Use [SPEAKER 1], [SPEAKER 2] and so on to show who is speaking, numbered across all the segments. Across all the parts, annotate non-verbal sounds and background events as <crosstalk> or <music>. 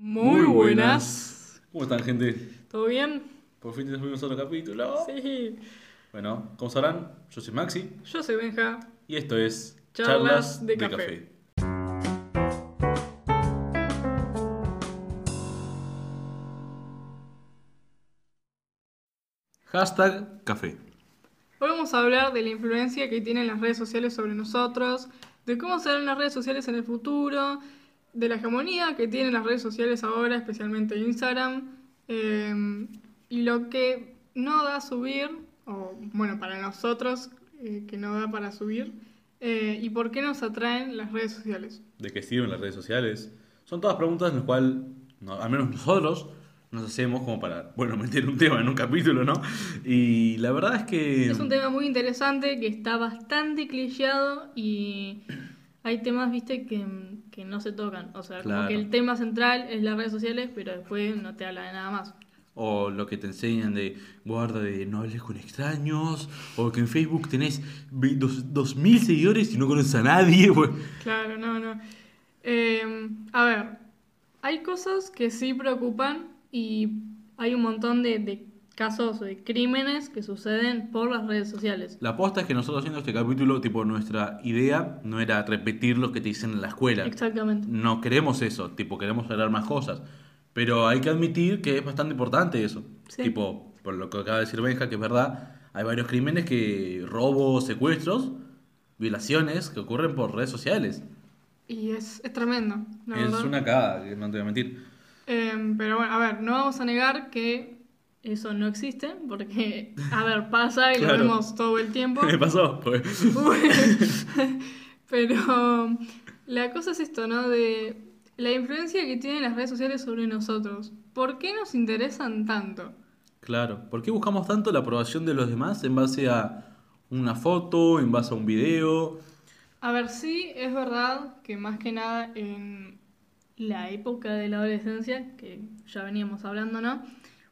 [SPEAKER 1] Muy buenas.
[SPEAKER 2] ¿Cómo están, gente?
[SPEAKER 1] ¿Todo bien?
[SPEAKER 2] Por fin tenemos otro capítulo.
[SPEAKER 1] Sí.
[SPEAKER 2] Bueno, como sabrán, yo soy Maxi
[SPEAKER 1] Yo soy Benja.
[SPEAKER 2] y esto es
[SPEAKER 1] Charlas de Café.
[SPEAKER 2] Hashtag café.
[SPEAKER 1] Hoy vamos a hablar de la influencia que tienen las redes sociales sobre nosotros, de cómo serán las redes sociales en el futuro, de la hegemonía que tienen las redes sociales ahora, especialmente Instagram, eh, y lo que no da a subir, o bueno, para nosotros, eh, que no da para subir, eh, y por qué nos atraen las redes sociales.
[SPEAKER 2] ¿De qué sirven las redes sociales? Son todas preguntas en las cuales, no, al menos nosotros, nos hacemos como para, bueno, <laughs> meter un tema en un capítulo, ¿no? Y la verdad es que...
[SPEAKER 1] Es un tema muy interesante que está bastante clicheado y hay temas, viste, que, que no se tocan. O sea, como que el tema central es las redes sociales, pero después no te habla de nada más.
[SPEAKER 2] O lo que te enseñan de guarda de no hables con extraños, o que en Facebook tenés ve- dos, dos mil seguidores y no conoces a nadie. <laughs>
[SPEAKER 1] Claro, no, no. Eh, a ver, hay cosas que sí preocupan y hay un montón de, de casos de crímenes que suceden por las redes sociales.
[SPEAKER 2] La aposta es que nosotros haciendo este capítulo, tipo, nuestra idea no era repetir lo que te dicen en la escuela.
[SPEAKER 1] Exactamente.
[SPEAKER 2] No queremos eso, tipo, queremos hablar más cosas. Pero hay que admitir que es bastante importante eso.
[SPEAKER 1] Sí.
[SPEAKER 2] Tipo, por lo que acaba de decir Benja, que es verdad, hay varios crímenes que, robos, secuestros, violaciones que ocurren por redes sociales.
[SPEAKER 1] Y es, es tremendo, la
[SPEAKER 2] es
[SPEAKER 1] verdad.
[SPEAKER 2] una cagada, que no te voy a mentir.
[SPEAKER 1] Eh, pero bueno, a ver, no vamos a negar que eso no existe, porque, a ver, pasa y
[SPEAKER 2] Claro.
[SPEAKER 1] lo vemos todo el tiempo. <laughs>
[SPEAKER 2] ¿Qué pasó? Pues, <laughs>
[SPEAKER 1] Pero la cosa es esto, ¿no? De la influencia que tienen las redes sociales sobre nosotros. ¿Por qué nos interesan tanto?
[SPEAKER 2] claro. ¿Por qué buscamos tanto la aprobación de los demás en base a una foto, en base a un video?
[SPEAKER 1] A ver, sí, es verdad que más que nada en la época de la adolescencia, que ya veníamos hablando, ¿no?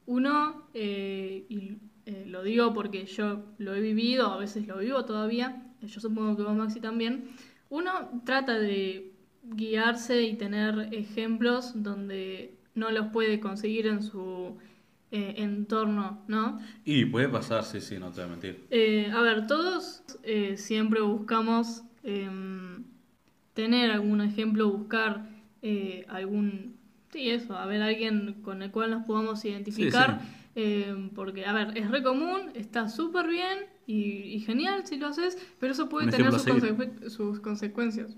[SPEAKER 1] Uno, eh, y eh, lo digo porque yo lo he vivido, a veces lo vivo todavía, eh, yo supongo que vos Maxi también, uno trata de guiarse y tener ejemplos donde no los puede conseguir en su eh, entorno, ¿no?
[SPEAKER 2] Y puede pasar, sí, sí, no te voy a mentir.
[SPEAKER 1] Eh, a ver, todos eh, siempre buscamos em, tener algún ejemplo, buscar algún... Sí, eso, a ver, alguien con el cual nos podamos identificar. em, porque, a ver, es re común, está súper bien y, y genial si lo haces, pero eso puede
[SPEAKER 2] Un
[SPEAKER 1] tener consecu- sus consecuencias.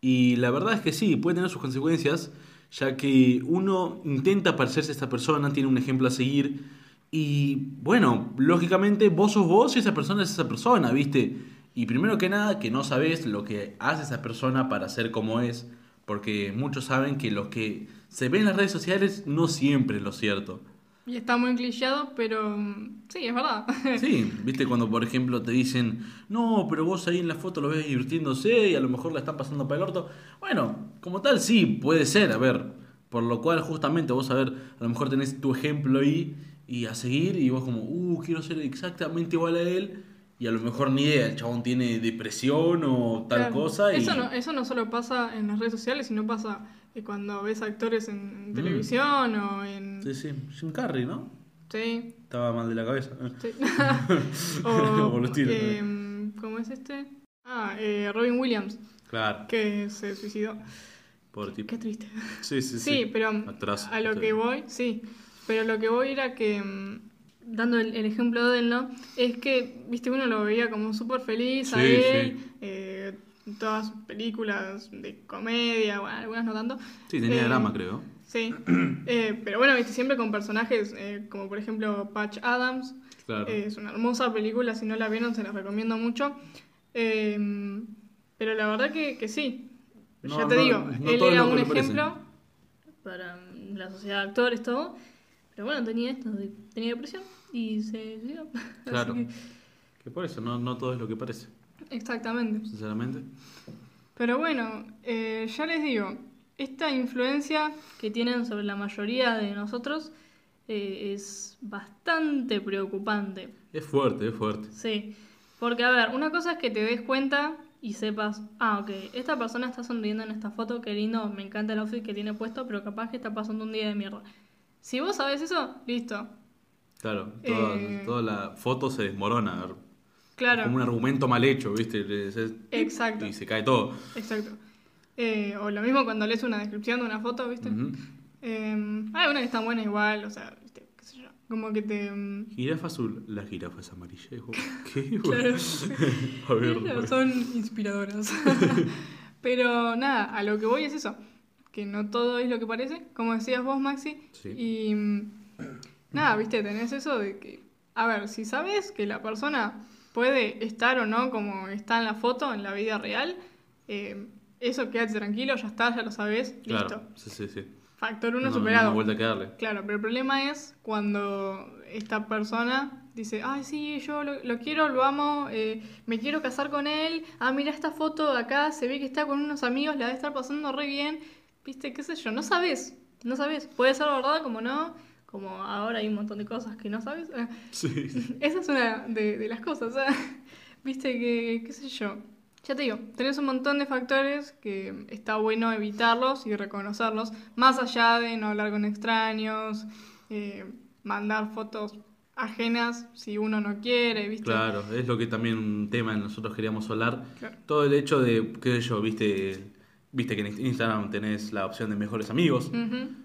[SPEAKER 2] Y la verdad es que sí, puede tener sus consecuencias, ya que uno intenta parecerse a esta persona, tiene un ejemplo a seguir, y bueno, lógicamente vos sos vos y esa persona es esa persona, ¿viste? Y primero que nada, que no sabes lo que hace esa persona para ser como es, porque muchos saben que lo que se ve en las redes sociales no siempre es lo cierto.
[SPEAKER 1] Y está muy clichado, pero mm, sí, es verdad. <laughs>
[SPEAKER 2] Sí, viste cuando por ejemplo te dicen, no, pero vos ahí en la foto lo ves divirtiéndose y a lo mejor la están pasando para el orto. Bueno, como tal sí, puede ser, a ver, por lo cual justamente vos a ver, a lo mejor tenés tu ejemplo ahí y a seguir y vos como, uh, quiero ser exactamente igual a él y a lo mejor ni idea, el chabón tiene depresión o tal
[SPEAKER 1] Claro.
[SPEAKER 2] cosa y...
[SPEAKER 1] Eso no, eso no solo pasa en las redes sociales, sino pasa eh, cuando ves actores en, en televisión o en...
[SPEAKER 2] Mm. Sí, sí, Jim Carrey, ¿no?
[SPEAKER 1] Sí,
[SPEAKER 2] Estaba mal de la cabeza.
[SPEAKER 1] sí.
[SPEAKER 2] Como <laughs> <laughs>
[SPEAKER 1] o,
[SPEAKER 2] los tiros,
[SPEAKER 1] em, ¿Cómo es este? Ah, eh, Robin Williams,
[SPEAKER 2] Claro,
[SPEAKER 1] que se suicidó.
[SPEAKER 2] por tipo.
[SPEAKER 1] Qué triste.
[SPEAKER 2] Sí, sí,
[SPEAKER 1] Sí,
[SPEAKER 2] sí.
[SPEAKER 1] pero
[SPEAKER 2] Actorazo,
[SPEAKER 1] a lo que voy, sí. Pero lo que voy era que, mm, dando el, el ejemplo de él, ¿no? Es que, viste, uno lo veía como súper feliz a él,
[SPEAKER 2] sí.
[SPEAKER 1] eh, todas sus películas de comedia, bueno, algunas no tanto.
[SPEAKER 2] Sí, tenía
[SPEAKER 1] Eh,
[SPEAKER 2] drama, creo.
[SPEAKER 1] Sí, <clears throat> Eh, pero bueno, viste, siempre con personajes como por ejemplo Patch Adams.
[SPEAKER 2] Claro.
[SPEAKER 1] Es una hermosa película, si no la vieron se las recomiendo mucho. Eh, pero la verdad que, que sí.
[SPEAKER 2] No,
[SPEAKER 1] ya te
[SPEAKER 2] no,
[SPEAKER 1] digo,
[SPEAKER 2] no
[SPEAKER 1] él era un ejemplo para la sociedad de actores, todo. Pero bueno, tenía esto, tenía depresión y se suicidó. <laughs>
[SPEAKER 2] Claro.
[SPEAKER 1] que-
[SPEAKER 2] Que por eso, no, no todo es lo que parece,
[SPEAKER 1] exactamente.
[SPEAKER 2] sinceramente.
[SPEAKER 1] Pero bueno, eh, ya les digo, esta influencia que tienen sobre la mayoría de nosotros eh, es bastante preocupante.
[SPEAKER 2] Es fuerte, es fuerte.
[SPEAKER 1] Sí, porque a ver, una cosa es que te des cuenta y sepas, ah, ok, esta persona está sonriendo en esta foto, qué lindo, me encanta el outfit que tiene puesto, pero capaz que está pasando un día de mierda. Si vos sabés eso, listo.
[SPEAKER 2] Claro, toda,
[SPEAKER 1] Eh.
[SPEAKER 2] toda la foto se desmorona.
[SPEAKER 1] Claro.
[SPEAKER 2] Como un argumento mal hecho, ¿viste?
[SPEAKER 1] Exacto.
[SPEAKER 2] Y se cae todo.
[SPEAKER 1] Exacto. Eh, o lo mismo cuando lees una descripción de una foto, ¿viste? Eh, hay una que está buena igual, o sea, ¿viste? qué sé yo. Como que te... mm,
[SPEAKER 2] Jirafa azul, la jirafa es amarilla. <laughs> ¿Qué?
[SPEAKER 1] Claro. <laughs>
[SPEAKER 2] A ver, <laughs>
[SPEAKER 1] Claro, son inspiradoras. Pero nada, a lo que voy es eso, que no todo es lo que parece, como decías vos, Maxi.
[SPEAKER 2] Sí.
[SPEAKER 1] Y mm, nada, viste, tenés eso de que, a ver, si sabes que la persona puede estar o no como está en la foto, en la vida real, eh, eso quédate tranquilo, ya está, ya lo sabes, listo.
[SPEAKER 2] Claro, sí, sí, sí.
[SPEAKER 1] Factor uno
[SPEAKER 2] No,
[SPEAKER 1] superado.
[SPEAKER 2] No, vuelta a quedarle.
[SPEAKER 1] Claro, pero el problema es cuando esta persona dice, ay, sí, yo lo, lo quiero, lo amo, eh, me quiero casar con él, ah, mira esta foto de acá, se ve que está con unos amigos, la debe estar pasando re bien, viste, qué sé yo, no sabes, no sabes, puede ser verdad como no, como ahora hay un montón de cosas que no sabes. <laughs>
[SPEAKER 2] Sí.
[SPEAKER 1] esa es una de, de las cosas, ¿eh? <laughs> Viste que, qué sé yo. Ya te digo, tenés un montón de factores que está bueno evitarlos y reconocerlos, más allá de no hablar con extraños, eh, mandar fotos ajenas si uno no quiere, ¿viste?
[SPEAKER 2] Claro, es lo que también un tema nosotros queríamos hablar.
[SPEAKER 1] Claro.
[SPEAKER 2] Todo el hecho de, qué sé yo, viste, viste que en Instagram tenés la opción de mejores amigos.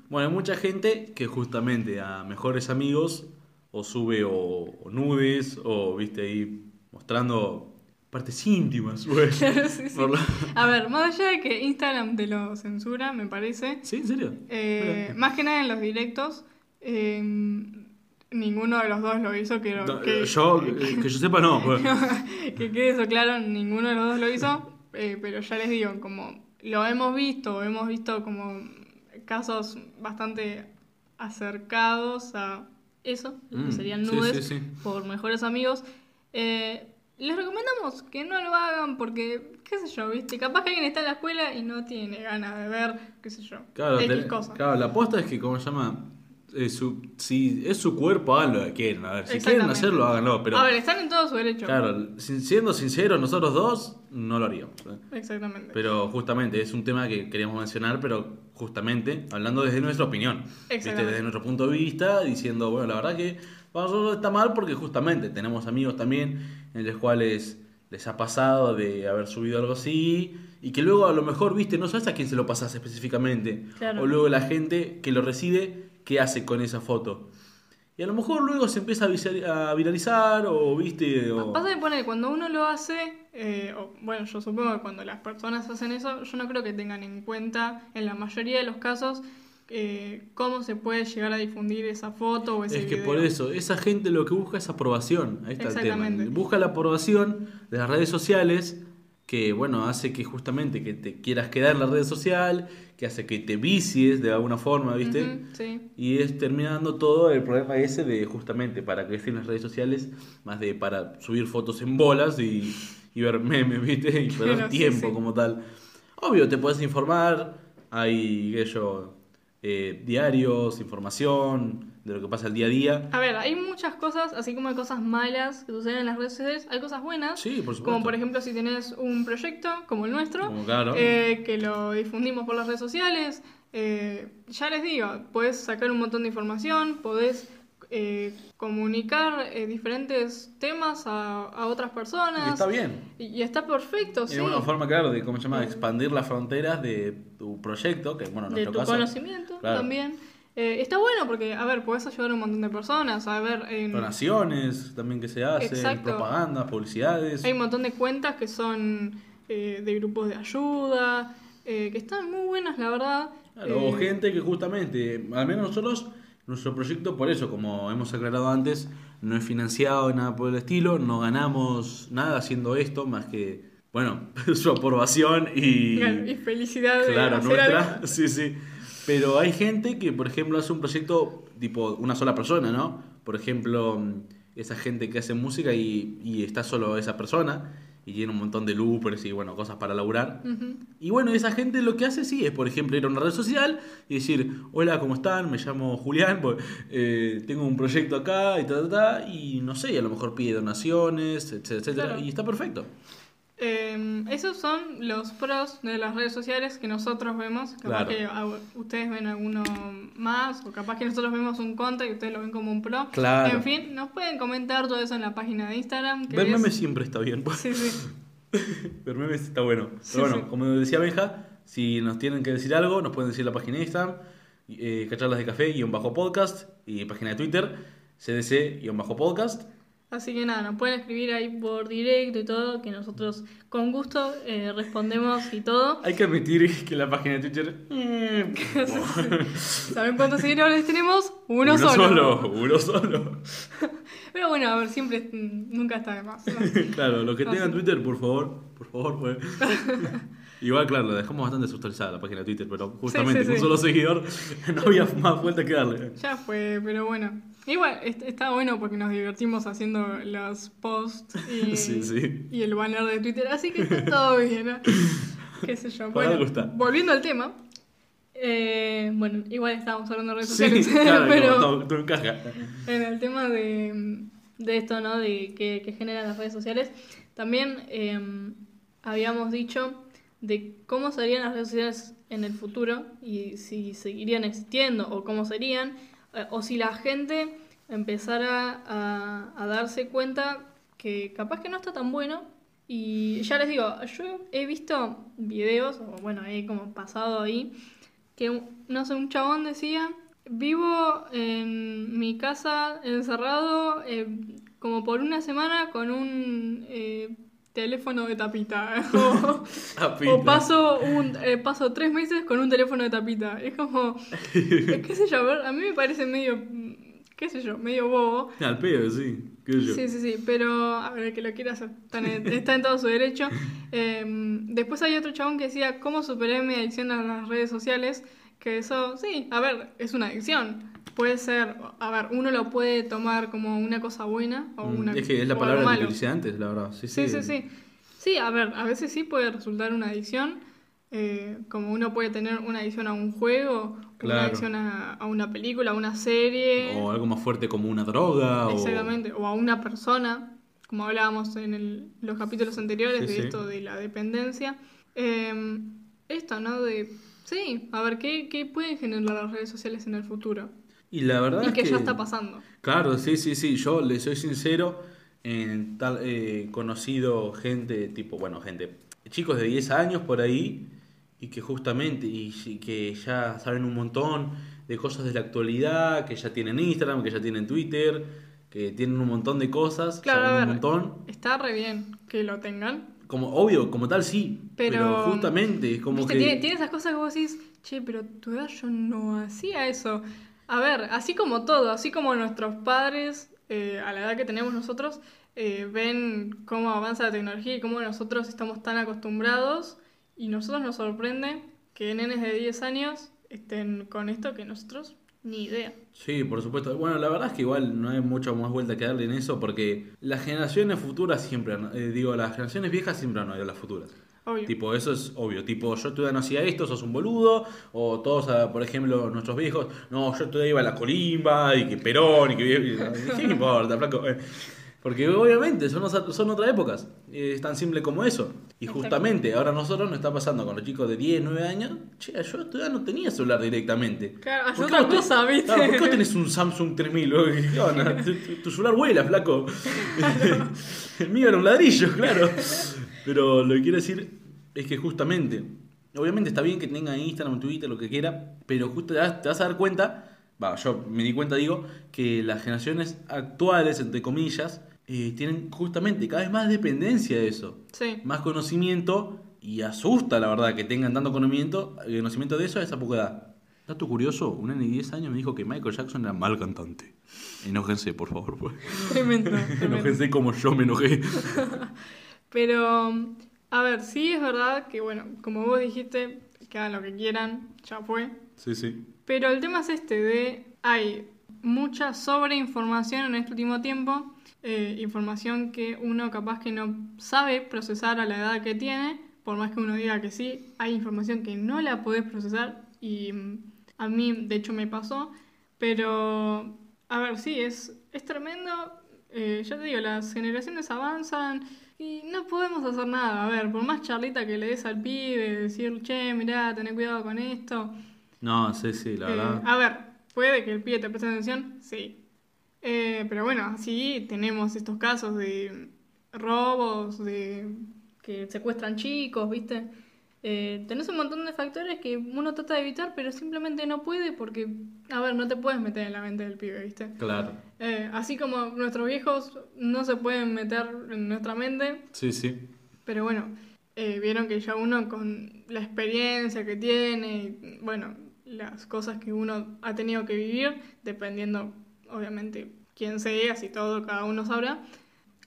[SPEAKER 2] Bueno, hay mucha gente que justamente a mejores amigos o sube o, o nudes o viste ahí mostrando partes íntimas. güey.
[SPEAKER 1] Claro, <laughs> sí, sí.
[SPEAKER 2] Por la-
[SPEAKER 1] A ver, más allá de que Instagram te lo censura, me parece,
[SPEAKER 2] ¿Sí? ¿En serio?
[SPEAKER 1] eh, más que nada en los directos, eh, ninguno de los dos lo hizo, que,
[SPEAKER 2] No,
[SPEAKER 1] que-
[SPEAKER 2] yo, eh, que yo sepa, no. güey. <laughs>
[SPEAKER 1] que quede eso claro, ninguno de los dos lo hizo, <laughs> eh, pero ya les digo, como lo hemos visto, hemos visto como casos bastante acercados a eso, que
[SPEAKER 2] Mm,
[SPEAKER 1] serían nudes
[SPEAKER 2] sí, sí.
[SPEAKER 1] por mejores amigos. Eh, les recomendamos que no lo hagan porque, qué sé yo, viste, capaz que alguien está en la escuela y no tiene ganas de ver, qué sé yo,
[SPEAKER 2] Claro,
[SPEAKER 1] X
[SPEAKER 2] te-
[SPEAKER 1] cosa.
[SPEAKER 2] claro, la aposta es que, ¿cómo se llama? Eh, su- si es su cuerpo, hagan lo que. A ver, si quieren hacerlo, háganlo. Pero,
[SPEAKER 1] A ver, están en todo su derecho.
[SPEAKER 2] claro, sin- siendo sinceros, nosotros dos no lo haríamos. ¿eh?
[SPEAKER 1] Exactamente.
[SPEAKER 2] Pero justamente es un tema que queríamos mencionar, pero justamente hablando desde nuestra opinión, ¿viste? Desde nuestro punto de vista, diciendo, bueno, la verdad que para nosotros está mal porque justamente tenemos amigos también en los cuales les ha pasado de haber subido algo así y que luego a lo mejor, viste, no sabes a quién se lo pasas específicamente.
[SPEAKER 1] Claro.
[SPEAKER 2] O luego la gente que lo recibe, ¿qué hace con esa foto? Y a lo mejor luego se empieza a viralizar o, viste, o...
[SPEAKER 1] Pasa que pone, cuando uno lo hace, eh, o, bueno, yo supongo que cuando las personas hacen eso, yo no creo que tengan en cuenta, en la mayoría de los casos, eh, cómo se puede llegar a difundir esa foto o ese
[SPEAKER 2] Es que
[SPEAKER 1] video.
[SPEAKER 2] por eso, esa gente lo que busca es aprobación. Ahí está el tema. Busca la aprobación de las redes sociales, que bueno, hace que justamente que te quieras quedar en la red social, que hace que te vicies de alguna forma, ¿viste?
[SPEAKER 1] Sí.
[SPEAKER 2] Y es terminando todo el problema ese de justamente para crecer en las redes sociales, más de para subir fotos en bolas y, y ver memes, ¿viste? Y perder
[SPEAKER 1] Claro,
[SPEAKER 2] tiempo
[SPEAKER 1] sí.
[SPEAKER 2] como tal. Obvio, te puedes informar, hay yo, eh, diarios, información de lo que pasa el día a día.
[SPEAKER 1] A ver, hay muchas cosas, así como hay cosas malas que suceden en las redes sociales, hay cosas buenas.
[SPEAKER 2] Sí, por supuesto.
[SPEAKER 1] Como por ejemplo si tenés un proyecto como el nuestro,
[SPEAKER 2] Como claro.
[SPEAKER 1] eh, que lo difundimos por las redes sociales, eh, ya les digo, podés sacar un montón de información, podés eh, comunicar eh, diferentes temas a, a otras personas.
[SPEAKER 2] Y está bien.
[SPEAKER 1] Y, y está perfecto,
[SPEAKER 2] Y
[SPEAKER 1] sí.
[SPEAKER 2] es una forma, claro, de cómo se llama, expandir las fronteras de tu proyecto, que bueno, en
[SPEAKER 1] de
[SPEAKER 2] nuestro
[SPEAKER 1] tu
[SPEAKER 2] caso.
[SPEAKER 1] conocimiento
[SPEAKER 2] claro.
[SPEAKER 1] también. Eh, está bueno porque, a ver, podés ayudar a un montón de personas. A ver, en-
[SPEAKER 2] Donaciones también que se hacen, propagandas, publicidades.
[SPEAKER 1] hay un montón de cuentas que son eh, de grupos de ayuda, eh, que están muy buenas, la verdad.
[SPEAKER 2] Claro, o
[SPEAKER 1] Eh,
[SPEAKER 2] gente que justamente, al menos nosotros, nuestro proyecto, por eso, como hemos aclarado antes, no es financiado, nada por el estilo, no ganamos nada haciendo esto, más que, bueno, <laughs> su aprobación y...
[SPEAKER 1] claro, y felicidad
[SPEAKER 2] Claro, nuestra,
[SPEAKER 1] algo. <laughs>
[SPEAKER 2] sí, sí. Pero hay gente que, por ejemplo, hace un proyecto tipo una sola persona, ¿no? Por ejemplo, mm, esa gente que hace música y, y está solo esa persona y tiene un montón de loopers y, bueno, cosas para laburar. Y bueno, esa gente lo que hace sí es, por ejemplo, ir a una red social y decir, hola, ¿cómo están? Me llamo Julián, <laughs> pues, eh, tengo un proyecto acá y ta, ta, ta, y no sé, y a lo mejor pide donaciones, etcétera, etcétera,
[SPEAKER 1] Claro.
[SPEAKER 2] y está perfecto.
[SPEAKER 1] Eh, esos son los pros de las redes sociales que nosotros vemos. Capaz
[SPEAKER 2] Claro.
[SPEAKER 1] que a- ustedes ven alguno más, o capaz que nosotros vemos un contra y ustedes lo ven como un pro.
[SPEAKER 2] Claro.
[SPEAKER 1] En fin, nos pueden comentar todo eso en la página de Instagram. Que
[SPEAKER 2] Ver
[SPEAKER 1] es-
[SPEAKER 2] memes siempre está bien.
[SPEAKER 1] Sí, sí. <laughs>
[SPEAKER 2] Ver memes está bueno.
[SPEAKER 1] Sí,
[SPEAKER 2] Pero bueno,
[SPEAKER 1] sí.
[SPEAKER 2] como decía Benja, si nos tienen que decir algo, nos pueden decir la página de Instagram, eh, cacharlas de café, guion bajo podcast, y página de Twitter, cdc, guion bajo podcast.
[SPEAKER 1] Así que nada, nos pueden escribir ahí por directo y todo, que nosotros con gusto eh, respondemos y todo.
[SPEAKER 2] Hay que admitir que la página de Twitter... <laughs>
[SPEAKER 1] ¿Saben cuántos seguidores tenemos? Uno,
[SPEAKER 2] uno
[SPEAKER 1] solo.
[SPEAKER 2] solo. Uno solo. <laughs>
[SPEAKER 1] Pero bueno, a ver, siempre, mm, nunca está de más. ¿no? <laughs>
[SPEAKER 2] claro, los que tengan
[SPEAKER 1] sí.
[SPEAKER 2] Twitter, por favor, por favor, pues. Igual, claro, la dejamos bastante sustanciada la página de Twitter, pero justamente
[SPEAKER 1] sí,
[SPEAKER 2] con un
[SPEAKER 1] sí.
[SPEAKER 2] solo seguidor no había más vuelta que darle.
[SPEAKER 1] Ya fue, pero bueno. Igual, est- está bueno porque nos divertimos haciendo los posts y, <laughs>
[SPEAKER 2] Sí, sí.
[SPEAKER 1] y el banner de Twitter, así que está todo bien, ¿no? <laughs> Qué sé yo. Bueno, volviendo al tema. eh, bueno, igual estábamos hablando de redes
[SPEAKER 2] Sí,
[SPEAKER 1] sociales, <laughs>
[SPEAKER 2] claro,
[SPEAKER 1] pero
[SPEAKER 2] como todo, todo encaja.
[SPEAKER 1] en el tema de, de esto, ¿no? De que, que generan las redes sociales, también eh, habíamos dicho de cómo serían las redes sociales en el futuro y si seguirían existiendo o cómo serían, eh, o si la gente empezara a, a darse cuenta que capaz que no está tan bueno. Y ya les digo, yo he visto videos, o bueno, he como pasado ahí, que no sé, un chabón decía, vivo en mi casa encerrado eh, como por una semana con un eh, teléfono de tapita. <laughs> <laughs> o,
[SPEAKER 2] Tapita.
[SPEAKER 1] o paso, un, eh, paso tres meses con un teléfono de tapita. Es como, <laughs> eh, qué sé yo, a, ver, a mí me parece medio, qué sé yo, medio bobo.
[SPEAKER 2] Al pedo, sí. qué sé yo.
[SPEAKER 1] Sí, sí, sí, pero a ver, el que lo quiera hacer, está en, está en todo su derecho. Eh, después hay otro chabón que decía, ¿cómo superé mi adicción a las redes sociales? Que eso, sí, a ver, es una adicción. Puede ser, a ver, uno lo puede tomar como una cosa buena o
[SPEAKER 2] Mm,
[SPEAKER 1] una
[SPEAKER 2] es que es la palabra que utilicé antes, la verdad. Sí,
[SPEAKER 1] Sí, sí, sí. Sí, a ver, a veces sí puede resultar una adicción. eh, como uno puede tener una adicción a un juego,
[SPEAKER 2] Claro.
[SPEAKER 1] una adicción a, a una película, a una serie.
[SPEAKER 2] O algo más fuerte como una droga.
[SPEAKER 1] Exactamente, o a una persona, como hablábamos en el- los capítulos anteriores
[SPEAKER 2] Sí,
[SPEAKER 1] de
[SPEAKER 2] sí.
[SPEAKER 1] esto de la dependencia. Eh, esto, ¿no? De, sí, a ver, ¿qué, ¿qué pueden generar las redes sociales en el futuro?
[SPEAKER 2] Y la verdad
[SPEAKER 1] Y
[SPEAKER 2] es
[SPEAKER 1] que
[SPEAKER 2] que
[SPEAKER 1] ya está pasando.
[SPEAKER 2] Claro, sí, sí, sí. Yo le soy sincero. En tal, eh, conocido gente, tipo, bueno, gente, chicos de 10 años por ahí, y que justamente, y, y que ya saben un montón de cosas de la actualidad, que ya tienen Instagram, que ya tienen Twitter, que tienen un montón de cosas,
[SPEAKER 1] Claro,
[SPEAKER 2] saben
[SPEAKER 1] a
[SPEAKER 2] un
[SPEAKER 1] ver.
[SPEAKER 2] montón.
[SPEAKER 1] Está re bien que lo tengan.
[SPEAKER 2] Como, obvio, como tal sí, pero,
[SPEAKER 1] Pero,
[SPEAKER 2] justamente es como
[SPEAKER 1] Viste,
[SPEAKER 2] que...
[SPEAKER 1] tiene, tiene esas cosas que vos decís, che, pero tu edad yo no hacía eso. A ver, así como todo, así como nuestros padres, eh, a la edad que tenemos nosotros, eh, ven cómo avanza la tecnología y cómo nosotros estamos tan acostumbrados, y nosotros nos sorprende que nenes de 10 años estén con esto que nosotros ni idea.
[SPEAKER 2] Sí, por supuesto. Bueno, la verdad es que igual no hay mucha más vuelta que darle en eso porque las generaciones futuras siempre, eh, digo, las generaciones viejas siempre han oído las futuras.
[SPEAKER 1] Obvio.
[SPEAKER 2] Tipo, eso es obvio. Tipo, yo todavía no hacía esto, sos un boludo. O todos, ah, por ejemplo, nuestros viejos, no, yo todavía iba a la colimba y que Perón y que... y- ¿Qué <laughs> importa, flaco? Eh, Porque obviamente son, son otras épocas. Es tan simple como eso. Y justamente ahora nosotros nos está pasando con los chicos de 10, 9 años. Che, yo todavía no tenía celular directamente.
[SPEAKER 1] Claro,
[SPEAKER 2] ¿Por qué
[SPEAKER 1] otra cosa, ¿viste?
[SPEAKER 2] Claro, ¿Por qué vos tenés un Samsung 3000? bro? ¿Qué onda? <laughs> Tu, tu- tu celular vuela, flaco. <laughs> El mío era un ladrillo, claro. Pero lo que quiero decir es que justamente, obviamente está bien que tenga Instagram, Twitter, lo que quiera, pero justo te vas, te vas a dar cuenta, va, yo me di cuenta, digo, que las generaciones actuales, entre comillas, eh, tienen justamente cada vez más dependencia de eso
[SPEAKER 1] Sí.
[SPEAKER 2] más conocimiento y asusta, la verdad, que tengan tanto conocimiento, eh, conocimiento de eso a esa poca edad. Dato curioso, un nene de 10 años me dijo que Michael Jackson era mal cantante. Enójense, por favor. pues.
[SPEAKER 1] Tremendo. <laughs> tremendo.
[SPEAKER 2] Enójense como yo me enojé. <laughs>
[SPEAKER 1] Pero, a ver, sí es verdad que, bueno, como vos dijiste, que hagan lo que quieran, ya fue.
[SPEAKER 2] Sí, sí.
[SPEAKER 1] Pero el tema es este de, hay mucha sobreinformación en este último tiempo, eh, información que uno capaz que no sabe procesar a la edad que tiene, por más que uno diga que sí, hay información que no la podés procesar y mm, a mí de hecho me pasó, pero a ver, sí, es, es tremendo, eh, ya te digo, las generaciones avanzan Y no podemos hacer nada. A ver, por más charlita que le des al pibe, decir, che, mirá, tené cuidado con esto.
[SPEAKER 2] No, sí, sí, la
[SPEAKER 1] Eh,
[SPEAKER 2] verdad.
[SPEAKER 1] a ver, ¿puede que el pibe te preste atención? Sí. Eh, pero bueno, sí tenemos estos casos de robos, de que secuestran chicos, ¿viste? Eh, tenés un montón de factores que uno trata de evitar, pero simplemente no puede porque, a ver, no te puedes meter en la mente del pibe, ¿viste?
[SPEAKER 2] Claro.
[SPEAKER 1] Eh, así como nuestros viejos no se pueden meter en nuestra mente,
[SPEAKER 2] Sí, sí.
[SPEAKER 1] pero bueno, eh, vieron que ya uno con la experiencia que tiene, y, bueno, las cosas que uno ha tenido que vivir, dependiendo, obviamente, quién seas y todo, cada uno sabrá,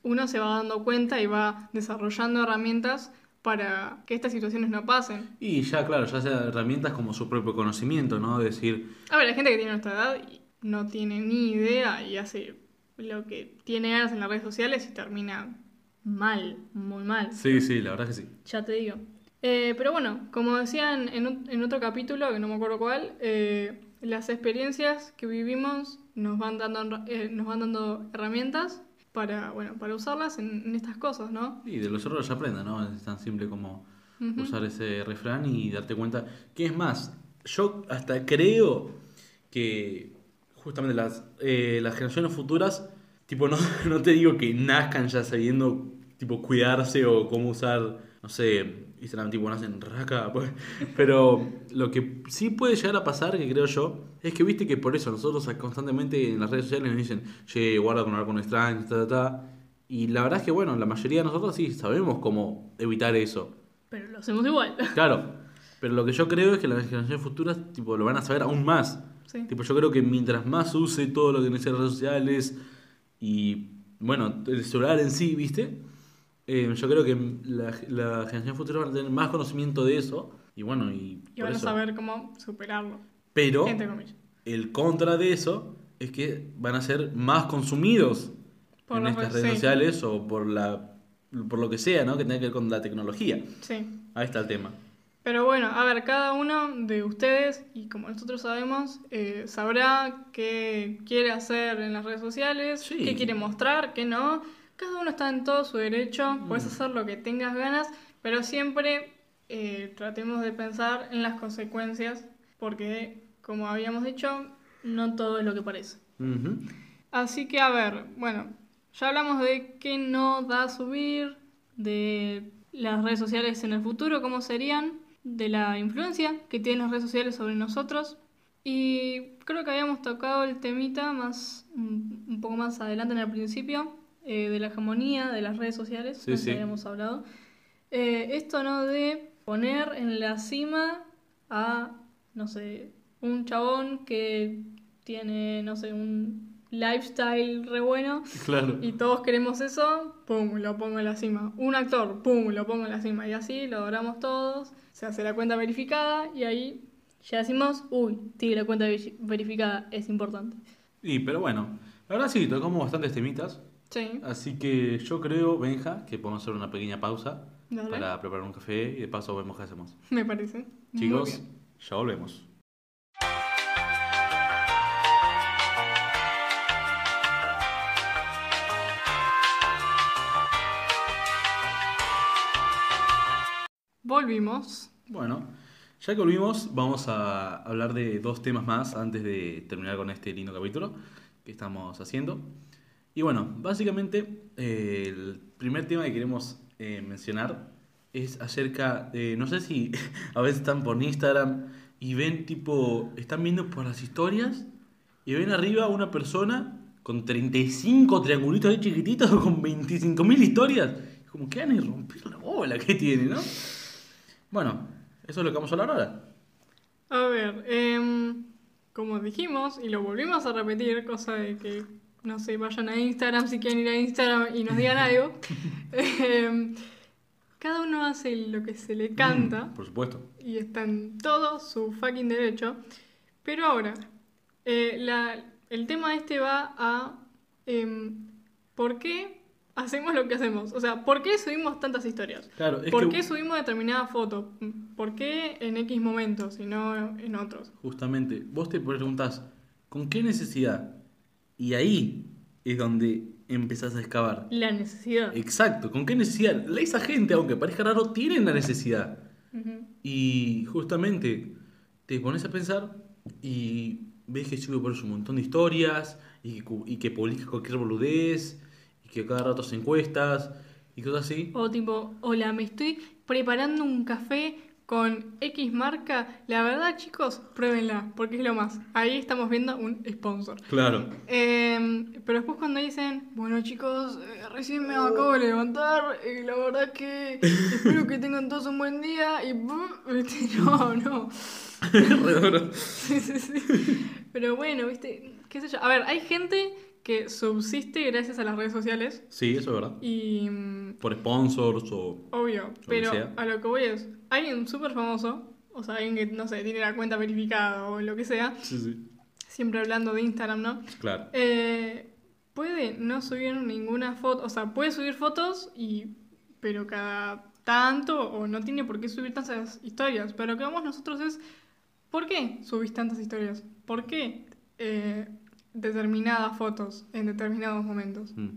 [SPEAKER 1] uno se va dando cuenta y va desarrollando herramientas para que estas situaciones no pasen.
[SPEAKER 2] Y ya, claro, ya sea herramientas como su propio conocimiento, ¿no? Decir,
[SPEAKER 1] A ver, hay gente que tiene nuestra edad y no tiene ni idea y hace lo que tiene ganas en las redes sociales y termina mal, muy mal.
[SPEAKER 2] sí, sí, la verdad que sí.
[SPEAKER 1] Ya te digo. Eh, pero bueno, como decían en, un- en otro capítulo, que no me acuerdo cuál, eh, las experiencias que vivimos nos van dando, eh, nos van dando herramientas para, bueno, para usarlas en, en estas cosas, ¿no?
[SPEAKER 2] Y de los errores se aprende, ¿no? Es tan simple como usar ese refrán y darte cuenta que es más, yo hasta creo que justamente las, eh, las generaciones futuras, tipo, no, <laughs> no te digo que nazcan ya sabiendo, tipo, cuidarse o cómo usar, no sé, Instagram, tipo, nacen raca, <laughs> pues, pero lo que sí puede llegar a pasar, que creo yo, es que viste que por eso nosotros constantemente en las redes sociales nos dicen, che, guarda con algo extraño, ta, ta, ta. Y la verdad es que, bueno, la mayoría de nosotros sí sabemos cómo evitar eso.
[SPEAKER 1] Pero lo hacemos igual. <laughs>
[SPEAKER 2] Claro, pero lo que yo creo es que las generaciones futuras tipo, lo van a saber aún más.
[SPEAKER 1] Sí.
[SPEAKER 2] Tipo, yo creo que mientras más use todo lo que necesita redes sociales y, bueno, el celular en sí, ¿viste? Eh, yo creo que la, la generación futura van a tener más conocimiento de eso y, bueno, y,
[SPEAKER 1] Y van a saber cómo superarlo,
[SPEAKER 2] Pero
[SPEAKER 1] entre comillas.
[SPEAKER 2] el contra de eso es que van a ser más consumidos
[SPEAKER 1] Por
[SPEAKER 2] en estas
[SPEAKER 1] redes-
[SPEAKER 2] redes
[SPEAKER 1] sí.
[SPEAKER 2] sociales o por la por lo que sea, ¿no? Que tenga que ver con la tecnología.
[SPEAKER 1] Sí.
[SPEAKER 2] Ahí está el tema.
[SPEAKER 1] Pero bueno, a ver, cada uno de ustedes, y como nosotros sabemos, eh, sabrá qué quiere hacer en las redes sociales,
[SPEAKER 2] Sí.
[SPEAKER 1] qué quiere mostrar, qué no. Cada uno está en todo su derecho,
[SPEAKER 2] Mm.
[SPEAKER 1] puedes hacer lo que tengas ganas, pero siempre eh, tratemos de pensar en las consecuencias, porque, como habíamos dicho, no todo es lo que parece. Así que, a ver, bueno, ya hablamos de qué no da subir, de las redes sociales en el futuro, cómo serían, de la influencia que tienen las redes sociales sobre nosotros. Y creo que habíamos tocado el temita más un poco más adelante en el principio, eh, de la hegemonía de las redes sociales,
[SPEAKER 2] Sí, sí.
[SPEAKER 1] habíamos hablado. Eh, esto no de poner en la cima a, no sé, un chabón que tiene, no sé, un lifestyle re bueno
[SPEAKER 2] Claro.
[SPEAKER 1] y todos queremos eso, pum, lo pongo en la cima. Un actor, pum, lo pongo en la cima. Y así lo logramos todos, se hace la cuenta verificada y ahí ya decimos, uy, sí, la cuenta veri- verificada es importante.
[SPEAKER 2] Y, pero bueno, la verdad sí, tocamos bastantes temitas.
[SPEAKER 1] Sí,
[SPEAKER 2] Así que yo creo, Benja, que podemos hacer una pequeña pausa
[SPEAKER 1] Dale.
[SPEAKER 2] para preparar un café y de paso vemos qué hacemos.
[SPEAKER 1] me parece.
[SPEAKER 2] Chicos, ya volvemos.
[SPEAKER 1] Volvimos.
[SPEAKER 2] Bueno, ya que volvimos, vamos a hablar de dos temas más antes de terminar con este lindo capítulo que estamos haciendo. Y bueno, básicamente eh, el primer tema que queremos eh, mencionar es acerca de, no sé si <laughs> a veces están por Instagram y ven tipo, están viendo por las historias y ven arriba una persona con 35 triangulitos ahí chiquititos <laughs> con 25.000 historias. Como que van a romper la bola que tiene, ¿no? Bueno, eso es lo que vamos a hablar ahora.
[SPEAKER 1] A ver, em, como dijimos y lo volvimos a repetir, cosa de que, no sé, vayan a Instagram si quieren ir a Instagram y nos digan algo. <laughs> Em, cada uno hace lo que se le canta.
[SPEAKER 2] Mm, por supuesto.
[SPEAKER 1] y está en todo su fucking derecho. Pero ahora, eh, la- el tema este va a em, ¿por qué hacemos lo que hacemos? O sea, ¿por qué subimos tantas historias?
[SPEAKER 2] Claro, es
[SPEAKER 1] ¿Por
[SPEAKER 2] que
[SPEAKER 1] qué subimos determinada foto? ¿Por qué en X momentos y no en otros?
[SPEAKER 2] justamente vos te preguntás, ¿con qué necesidad? Y ahí es donde empezás a excavar.
[SPEAKER 1] La necesidad.
[SPEAKER 2] Exacto, ¿con qué necesidad? Esa gente, aunque parezca raro, tienen la necesidad. Y justamente te pones a pensar y ves que sube por eso un montón de historias y que, y que publica cualquier boludez y que cada rato hace encuestas y cosas así.
[SPEAKER 1] O tipo, hola, me estoy preparando un café con X marca. La verdad, chicos, pruébenla, porque es lo más. Ahí estamos viendo un sponsor.
[SPEAKER 2] Claro.
[SPEAKER 1] Eh, pero después cuando dicen, bueno chicos, eh, recién me acabo de levantar y la verdad que <laughs> espero que tengan todos un buen día y <laughs> no, no. <laughs> Sí, sí, sí. Pero bueno, viste, qué sé yo. A ver, hay gente que subsiste gracias a las redes sociales
[SPEAKER 2] Sí, eso es verdad.
[SPEAKER 1] y
[SPEAKER 2] Por sponsors o...
[SPEAKER 1] obvio, pero a lo que voy es, alguien súper famoso, o sea, alguien que, no sé, tiene la cuenta verificada o lo que sea,
[SPEAKER 2] Sí, sí.
[SPEAKER 1] siempre hablando de Instagram, ¿no?
[SPEAKER 2] Claro.
[SPEAKER 1] Eh, puede no subir ninguna foto, o sea, puede subir fotos y pero cada tanto o no tiene por qué subir tantas historias, pero lo que vamos nosotros es ¿por qué subís tantas historias? ¿Por qué eh, determinadas fotos en determinados momentos?
[SPEAKER 2] Mm.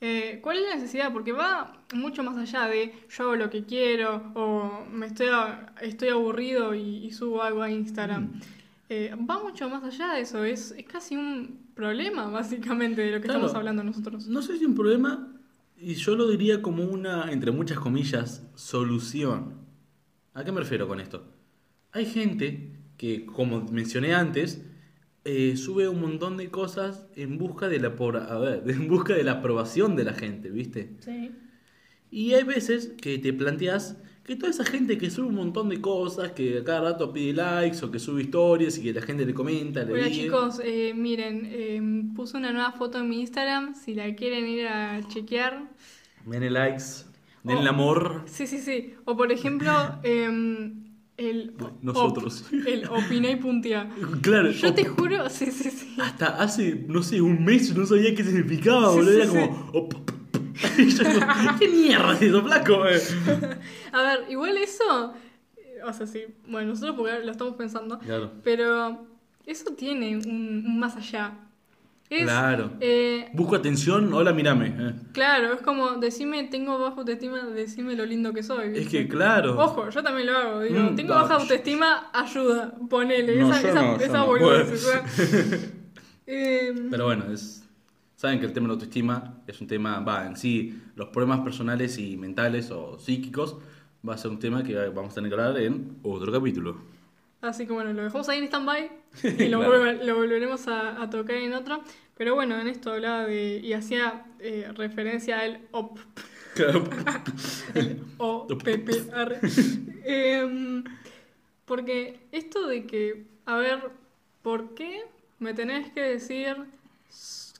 [SPEAKER 1] Eh, ¿Cuál es la necesidad? Porque va mucho más allá de yo hago lo que quiero o me estoy, a- estoy aburrido y, y subo algo a Instagram.
[SPEAKER 2] Mm.
[SPEAKER 1] Eh, va mucho más allá de eso, es, es casi un problema <laughs> básicamente de lo que
[SPEAKER 2] Claro.
[SPEAKER 1] estamos hablando nosotros.
[SPEAKER 2] No sé si un problema, y yo lo diría como una, entre muchas comillas, solución. ¿A qué me refiero con esto? Hay gente que, como mencioné antes, eh, sube un montón de cosas en busca de la por- a ver, <laughs> en busca de la aprobación de la gente, ¿viste?
[SPEAKER 1] Sí.
[SPEAKER 2] Y hay veces que te planteas que toda esa gente que sube un montón de cosas, que a cada rato pide likes o que sube historias y que la gente le comenta, le
[SPEAKER 1] Hola chicos, eh, miren, eh, puse una nueva foto en mi Instagram, si la quieren ir a chequear.
[SPEAKER 2] Denle likes, denle
[SPEAKER 1] Oh.
[SPEAKER 2] amor.
[SPEAKER 1] Sí, sí, sí. O por ejemplo, <laughs> em, el...
[SPEAKER 2] Nosotros.
[SPEAKER 1] op- el opiné y puntea. <laughs>
[SPEAKER 2] Claro,
[SPEAKER 1] Yo
[SPEAKER 2] op-
[SPEAKER 1] te juro, sí, sí, sí.
[SPEAKER 2] Hasta hace, no sé, un mes no sabía qué significaba,
[SPEAKER 1] Sí,
[SPEAKER 2] boludo.
[SPEAKER 1] sí,
[SPEAKER 2] Era
[SPEAKER 1] sí.
[SPEAKER 2] como. op- <laughs> Y yo como, ¿Qué mierda es eso, flaco? eh?"
[SPEAKER 1] A ver, igual eso, o sea, sí, bueno, nosotros porque lo estamos pensando,
[SPEAKER 2] Claro.
[SPEAKER 1] pero eso tiene un, un más allá. Es,
[SPEAKER 2] Claro.
[SPEAKER 1] eh,
[SPEAKER 2] Busco atención, hola, mírame. eh.
[SPEAKER 1] claro, es como, decime, tengo baja autoestima, decime lo lindo que soy.
[SPEAKER 2] Es que, claro.
[SPEAKER 1] Ojo, yo también lo hago, digo,
[SPEAKER 2] Mm,
[SPEAKER 1] tengo baja autoestima, ayuda, ponele,
[SPEAKER 2] No,
[SPEAKER 1] esa,
[SPEAKER 2] yo no, yo no. <laughs>
[SPEAKER 1] Em,
[SPEAKER 2] Pero bueno, es. Saben que el tema de la autoestima es un tema, va, en sí, los problemas personales y mentales o psíquicos va a ser un tema que vamos a tener que hablar en otro capítulo.
[SPEAKER 1] Así que bueno, lo dejamos ahí en stand-by <laughs> y lo,
[SPEAKER 2] Claro.
[SPEAKER 1] lo volveremos a, a tocar en otro. Pero bueno, en esto hablaba de. y hacía eh, referencia al OP.
[SPEAKER 2] Claro. <laughs>
[SPEAKER 1] El OPPR. <laughs> Em, porque esto de que, a ver, ¿por qué me tenés que decir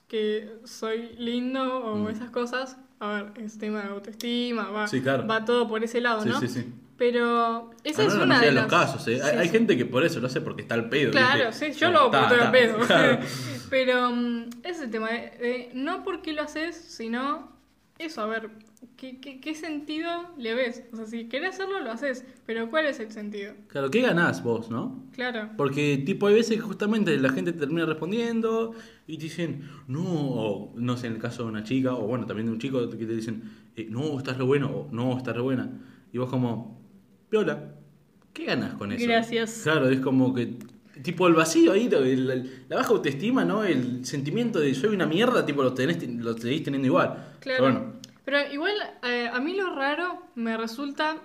[SPEAKER 1] que soy lindo o
[SPEAKER 2] Mm.
[SPEAKER 1] esas cosas? A ver, es tema de autoestima, va,
[SPEAKER 2] Sí, claro.
[SPEAKER 1] va todo por ese lado,
[SPEAKER 2] Sí,
[SPEAKER 1] ¿no?
[SPEAKER 2] sí, sí.
[SPEAKER 1] Pero esa
[SPEAKER 2] Ah,
[SPEAKER 1] es una de las...
[SPEAKER 2] los casos, ¿eh? Hay,
[SPEAKER 1] Sí,
[SPEAKER 2] hay
[SPEAKER 1] sí.
[SPEAKER 2] gente que por eso lo hace porque está al pedo.
[SPEAKER 1] Claro,
[SPEAKER 2] ¿viste?
[SPEAKER 1] sí, yo lo hago porque estoy
[SPEAKER 2] ta,
[SPEAKER 1] al pedo.
[SPEAKER 2] claro. <laughs> <laughs>
[SPEAKER 1] Pero mm, ese es el tema de, de no por qué lo haces, sino eso, a ver, ¿qué, qué, qué sentido le ves? O sea, si querés hacerlo, lo haces, pero ¿cuál es el sentido?
[SPEAKER 2] Claro, ¿qué ganás vos, no?
[SPEAKER 1] Claro.
[SPEAKER 2] Porque, tipo, hay veces que justamente la gente te termina respondiendo y te dicen, no, o, no sé, en el caso de una chica, o bueno, también de un chico que te dicen, eh, no, estás re bueno, o no, estás re buena. Y vos como, piola, ¿qué ganas con eso?
[SPEAKER 1] Gracias.
[SPEAKER 2] Claro, es como que, tipo, el vacío ahí, el- el- la baja autoestima, ¿no? El sentimiento de soy una mierda, tipo, lo, tenés, lo seguís teniendo igual.
[SPEAKER 1] Claro.
[SPEAKER 2] Pero bueno,
[SPEAKER 1] Pero igual, eh, a mí lo raro me resulta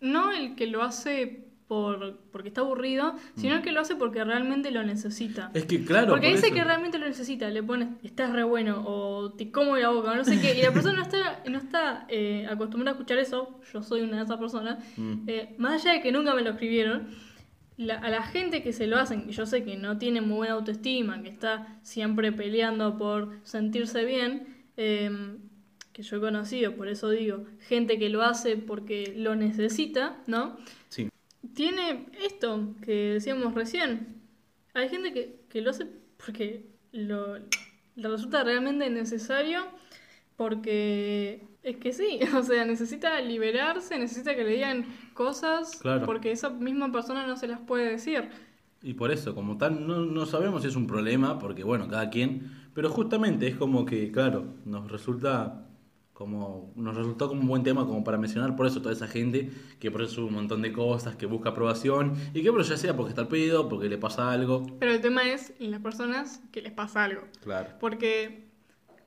[SPEAKER 1] no el que lo hace por porque está aburrido, sino el que lo hace porque realmente lo necesita.
[SPEAKER 2] es que, claro,
[SPEAKER 1] Porque
[SPEAKER 2] por
[SPEAKER 1] dice
[SPEAKER 2] eso.
[SPEAKER 1] que realmente lo necesita, le pones, estás re bueno, o te como la boca, o no sé qué, y la persona no está, no está eh, acostumbrada a escuchar eso, yo soy una de esas personas,
[SPEAKER 2] Mm.
[SPEAKER 1] eh, más allá de que nunca me lo escribieron, la- a la gente que se lo hacen, yo sé que no tiene muy buena autoestima, que está siempre peleando por sentirse bien, eh, que yo he conocido, por eso digo, gente que lo hace porque lo necesita, ¿no?
[SPEAKER 2] Sí.
[SPEAKER 1] Tiene esto que decíamos recién. Hay gente que, que lo hace porque lo, le resulta realmente necesario, porque es que sí, <laughs> o sea, necesita liberarse, necesita que le digan cosas,
[SPEAKER 2] Claro.
[SPEAKER 1] porque esa misma persona no se las puede decir.
[SPEAKER 2] Y por eso, como tal, no, no sabemos si es un problema, porque bueno, cada quien, pero justamente es como que, claro, nos resulta como nos resultó como un buen tema como para mencionar por eso toda esa gente que por eso sube un montón de cosas, que busca aprobación y que pero ya sea porque está al pedo, porque le pasa algo.
[SPEAKER 1] Pero el tema es las personas que les pasa algo.
[SPEAKER 2] Claro.
[SPEAKER 1] Porque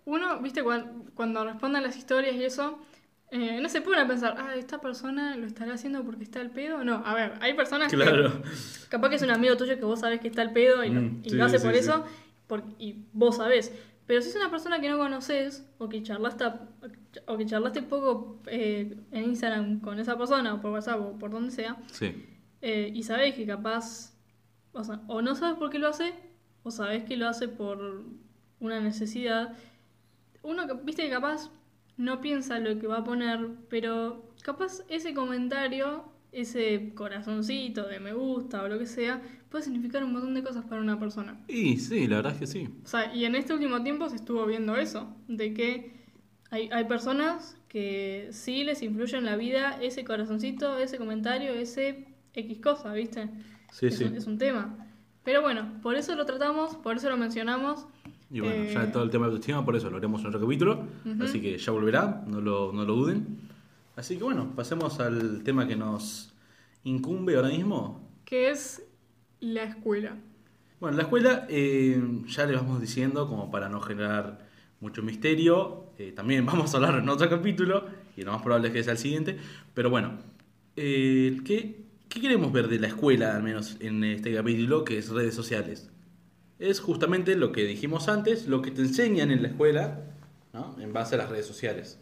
[SPEAKER 1] uno, viste, cuando, cuando responden las historias y eso, eh, no se pone a pensar, ah, esta persona lo estará haciendo porque está al pedo. No, a ver, hay personas
[SPEAKER 2] Claro.
[SPEAKER 1] que capaz que es un amigo tuyo que vos sabés que está al pedo y, lo-
[SPEAKER 2] Mm,
[SPEAKER 1] y
[SPEAKER 2] sí,
[SPEAKER 1] lo hace
[SPEAKER 2] sí,
[SPEAKER 1] por
[SPEAKER 2] sí.
[SPEAKER 1] eso por- y vos sabés. Pero si es una persona que no conoces o que charlaste, o que charlaste poco eh, en Instagram con esa persona o por WhatsApp o por donde sea,
[SPEAKER 2] Sí.
[SPEAKER 1] eh, y sabés que capaz, o sea, o no sabes por qué lo hace, o sabés que lo hace por una necesidad. Uno, viste que capaz no piensa lo que va a poner, pero capaz ese comentario, ese corazoncito de me gusta o lo que sea, puede significar un montón de cosas para una persona.
[SPEAKER 2] Y sí, la verdad es que sí.
[SPEAKER 1] O sea, y en este último tiempo se estuvo viendo eso, de que hay, hay personas que sí les influye en la vida ese corazoncito, ese comentario, ese X cosa, ¿viste?
[SPEAKER 2] Sí,
[SPEAKER 1] es,
[SPEAKER 2] sí.
[SPEAKER 1] Un, es un tema. Pero bueno, por eso lo tratamos, por eso lo mencionamos.
[SPEAKER 2] Y bueno,
[SPEAKER 1] Eh,
[SPEAKER 2] ya todo el tema de autoestima, por eso lo haremos en otro capítulo.
[SPEAKER 1] Ujú.
[SPEAKER 2] Así que ya volverá, no lo, no lo duden. Así que bueno, pasemos al tema que nos incumbe ahora mismo.
[SPEAKER 1] Que es la escuela.
[SPEAKER 2] Bueno, la escuela eh, ya le vamos diciendo, como para no generar mucho misterio, eh, también <laughs> vamos a hablar en otro capítulo, y lo más probable es que sea el siguiente, pero bueno, eh, ¿qué, qué queremos ver de la escuela, al menos en este capítulo, que es redes sociales? Es justamente lo que dijimos antes, lo que te enseñan en la escuela, ¿no? en base a las redes sociales.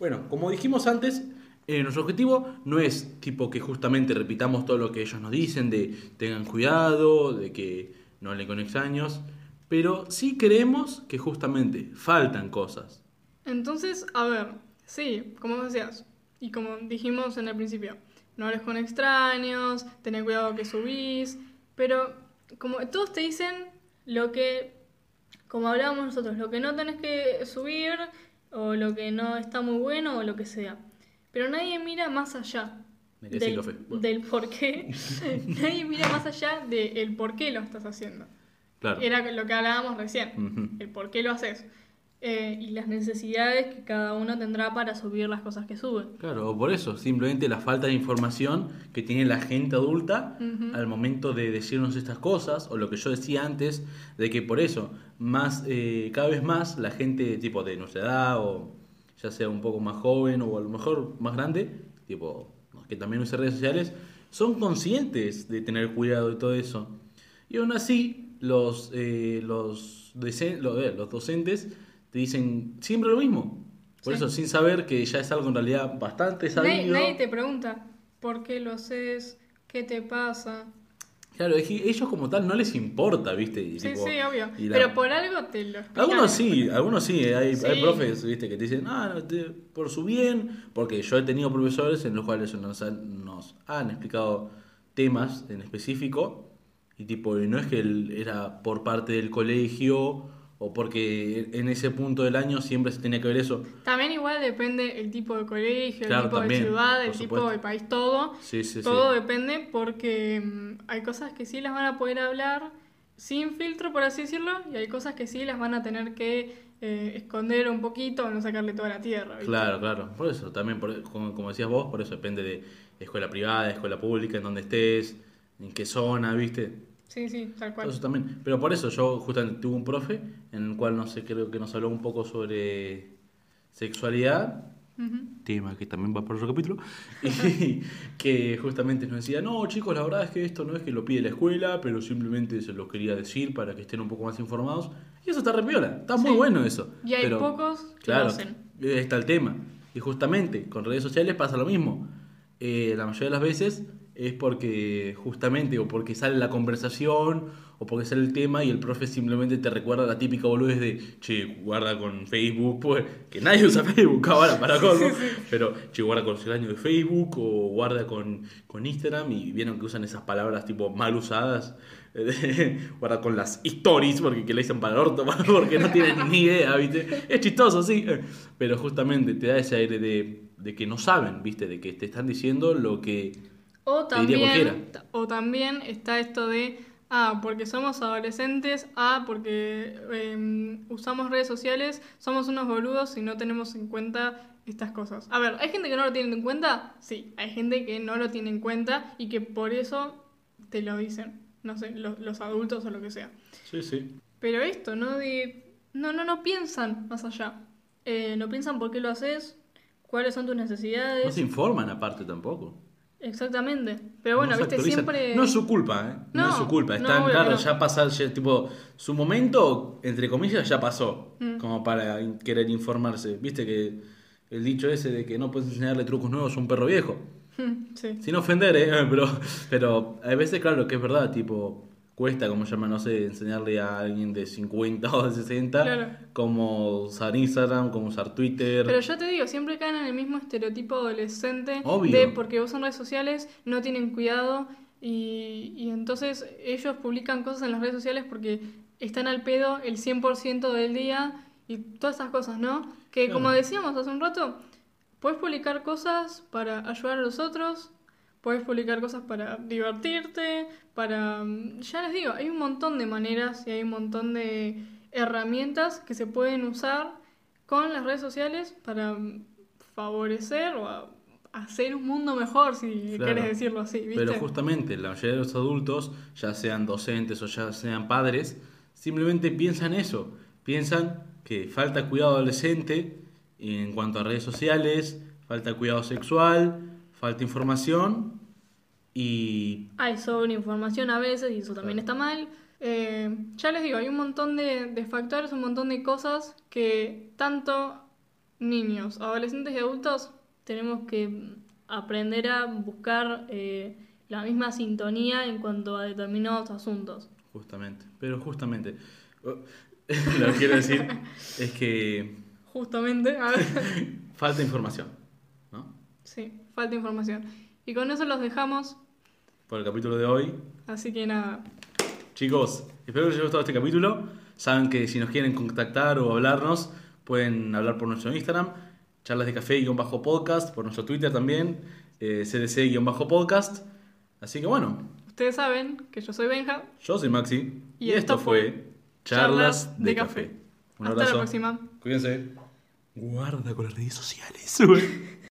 [SPEAKER 2] Bueno, como dijimos antes, eh, nuestro objetivo no es tipo que justamente repitamos todo lo que ellos nos dicen, de tengan cuidado, de que no hablen con extraños, pero sí creemos que justamente faltan cosas.
[SPEAKER 1] Entonces, a ver, sí, como decías, y como dijimos en el principio, no hables con extraños, tener cuidado que subís, pero como todos te dicen lo que, como hablábamos nosotros, lo que no tenés que subir, o lo que no está muy bueno, o lo que sea. Pero nadie mira más allá del.
[SPEAKER 2] Bueno.
[SPEAKER 1] del por qué. <laughs> nadie mira más allá del por qué lo estás haciendo.
[SPEAKER 2] Claro.
[SPEAKER 1] Era lo que hablábamos recién
[SPEAKER 2] Ujú.
[SPEAKER 1] el por qué lo haces eh, y las necesidades que cada uno tendrá para subir las cosas que sube.
[SPEAKER 2] Claro, o por eso, simplemente la falta de información que tiene la gente adulta
[SPEAKER 1] Ujú.
[SPEAKER 2] al momento de decirnos estas cosas, o lo que yo decía antes, de que por eso, más, eh, cada vez más la gente tipo de nuestra edad, o ya sea un poco más joven, o a lo mejor más grande, tipo, que también usa redes sociales, son conscientes de tener cuidado y todo eso. Y aún así, los, eh, los, dece- lo- eh, los docentes te dicen siempre lo mismo. Por
[SPEAKER 1] Sí.
[SPEAKER 2] eso, sin saber que ya es algo en realidad bastante sabido.
[SPEAKER 1] Nadie, nadie te pregunta por qué lo haces, qué te pasa.
[SPEAKER 2] Claro, es que ellos como tal no les importa, ¿viste? Y
[SPEAKER 1] Sí,
[SPEAKER 2] tipo,
[SPEAKER 1] sí, obvio.
[SPEAKER 2] la-
[SPEAKER 1] Pero por algo te lo explican.
[SPEAKER 2] Algunos sí, algunos sí, hay,
[SPEAKER 1] Sí.
[SPEAKER 2] hay profes, ¿viste? Que te dicen, ah, no, te- por su bien, porque yo he tenido profesores en los cuales nos han, nos han explicado temas en específico, y tipo, y no es que él era por parte del colegio, o porque en ese punto del año siempre se tenía que ver eso.
[SPEAKER 1] También igual depende el tipo de colegio,
[SPEAKER 2] Claro,
[SPEAKER 1] el tipo
[SPEAKER 2] también,
[SPEAKER 1] de ciudad, el tipo de país, todo.
[SPEAKER 2] Sí, sí,
[SPEAKER 1] todo
[SPEAKER 2] sí.
[SPEAKER 1] depende porque mm, hay cosas que sí las van a poder hablar sin filtro, por así decirlo, y hay cosas que sí las van a tener que eh, esconder un poquito o no sacarle toda la tierra. ¿viste?
[SPEAKER 2] Claro, claro. Por eso, también, por- como, como decías vos, por eso depende de escuela privada, escuela pública, en donde estés, en qué zona, ¿viste?
[SPEAKER 1] Sí, sí, tal cual.
[SPEAKER 2] Eso también. Pero por eso yo justamente tuve un profe en el cual, no sé, creo que nos habló un poco sobre sexualidad,
[SPEAKER 1] Ujú.
[SPEAKER 2] tema que también va por otro capítulo, <laughs> y que justamente nos decía, no chicos, la verdad es que esto no es que lo pide la escuela, pero simplemente se lo quería decir para que estén un poco más informados. Y eso está re piola, está muy
[SPEAKER 1] Sí.
[SPEAKER 2] bueno eso.
[SPEAKER 1] Y hay
[SPEAKER 2] Pero-
[SPEAKER 1] pocos que
[SPEAKER 2] Claro,
[SPEAKER 1] lo hacen.
[SPEAKER 2] está el tema. Y justamente con redes sociales pasa lo mismo. Eh, la mayoría de las veces es porque justamente o porque sale la conversación o porque sale el tema y el profe simplemente te recuerda la típica boludez de che, guarda con Facebook, pues, que nadie usa <laughs> Facebook ahora para cosas, pero che, guarda con el año de Facebook o guarda con, con Instagram y vieron que usan esas palabras tipo mal usadas. <laughs> guarda con las stories porque que le dicen para el orto <laughs> porque no tienen ni idea, ¿viste? Es chistoso, sí, pero justamente te da ese aire de, de que no saben, ¿viste? De que te están diciendo lo que
[SPEAKER 1] O también, o también está esto de, ah, porque somos adolescentes, ah, porque eh, usamos redes sociales, somos unos boludos y no tenemos en cuenta estas cosas. A ver, ¿hay gente que no lo tiene en cuenta? Sí, hay gente que no lo tiene en cuenta y que por eso te lo dicen, no sé, lo- los adultos o lo que sea.
[SPEAKER 2] Sí, sí.
[SPEAKER 1] Pero esto, ¿no? De, no, no, no piensan más allá. Eh, no piensan por qué lo haces, cuáles son tus necesidades.
[SPEAKER 2] No se informan aparte tampoco.
[SPEAKER 1] Exactamente. Pero bueno,
[SPEAKER 2] No
[SPEAKER 1] viste, siempre...
[SPEAKER 2] No es su culpa, ¿eh? No,
[SPEAKER 1] No,
[SPEAKER 2] es su culpa.
[SPEAKER 1] no,
[SPEAKER 2] Están,
[SPEAKER 1] obvio
[SPEAKER 2] claro,
[SPEAKER 1] no.
[SPEAKER 2] ya pasa, ya, tipo, su momento, entre comillas, ya pasó.
[SPEAKER 1] Mm.
[SPEAKER 2] Como para querer informarse. Viste que el dicho ese de que no puedes enseñarle trucos nuevos a un perro viejo.
[SPEAKER 1] sí.
[SPEAKER 2] Sin ofender, ¿eh? <laughs> Pero, pero a veces, claro, que es verdad, tipo, cuesta, como llama, no sé, enseñarle a alguien de 50 o de 60
[SPEAKER 1] Claro.
[SPEAKER 2] cómo usar Instagram, cómo usar Twitter.
[SPEAKER 1] Pero yo te digo, siempre caen en el mismo estereotipo adolescente
[SPEAKER 2] Obvio.
[SPEAKER 1] de porque usan redes sociales, no tienen cuidado y, y entonces ellos publican cosas en las redes sociales porque están al pedo el 100% del día y todas esas cosas, ¿no? Que como decíamos hace un rato, puedes publicar cosas para ayudar a los otros, puedes publicar cosas para divertirte, para... mm, Ya les digo, hay un montón de maneras y hay un montón de herramientas que se pueden usar con las redes sociales para mm, favorecer o a- hacer un mundo mejor, si
[SPEAKER 2] Claro.
[SPEAKER 1] quieres decirlo así, ¿viste?
[SPEAKER 2] Pero justamente la mayoría de los adultos, ya sean docentes o ya sean padres, simplemente piensan eso. Piensan que falta cuidado adolescente en cuanto a redes sociales, falta cuidado sexual, falta información y
[SPEAKER 1] Hay sobreinformación a veces y eso también
[SPEAKER 2] Claro.
[SPEAKER 1] está mal. Eh, ya les digo, hay un montón de, de factores, un montón de cosas que tanto niños, adolescentes y adultos tenemos que aprender a buscar eh, la misma sintonía en cuanto a determinados asuntos.
[SPEAKER 2] justamente, pero justamente, oh, <laughs> lo que quiero decir es que <laughs>
[SPEAKER 1] Justamente, a ver. <laughs>
[SPEAKER 2] falta información.
[SPEAKER 1] Sí, falta información. Y con eso los dejamos,
[SPEAKER 2] Por el capítulo de hoy,
[SPEAKER 1] así que nada,
[SPEAKER 2] Chicos, espero que les haya gustado este capítulo. Saben que si nos quieren contactar o hablarnos, pueden hablar por nuestro Instagram, charlas de café-podcast, por nuestro Twitter también, eh, cdc-podcast. Así que bueno,
[SPEAKER 1] ustedes saben que yo soy Benja.
[SPEAKER 2] yo soy Maxi
[SPEAKER 1] Y
[SPEAKER 2] y,
[SPEAKER 1] esto
[SPEAKER 2] esto fue Charlas de,
[SPEAKER 1] Café.
[SPEAKER 2] Café. Un
[SPEAKER 1] Hasta la próxima.
[SPEAKER 2] Cuídense. Guarda con las redes sociales. <laughs>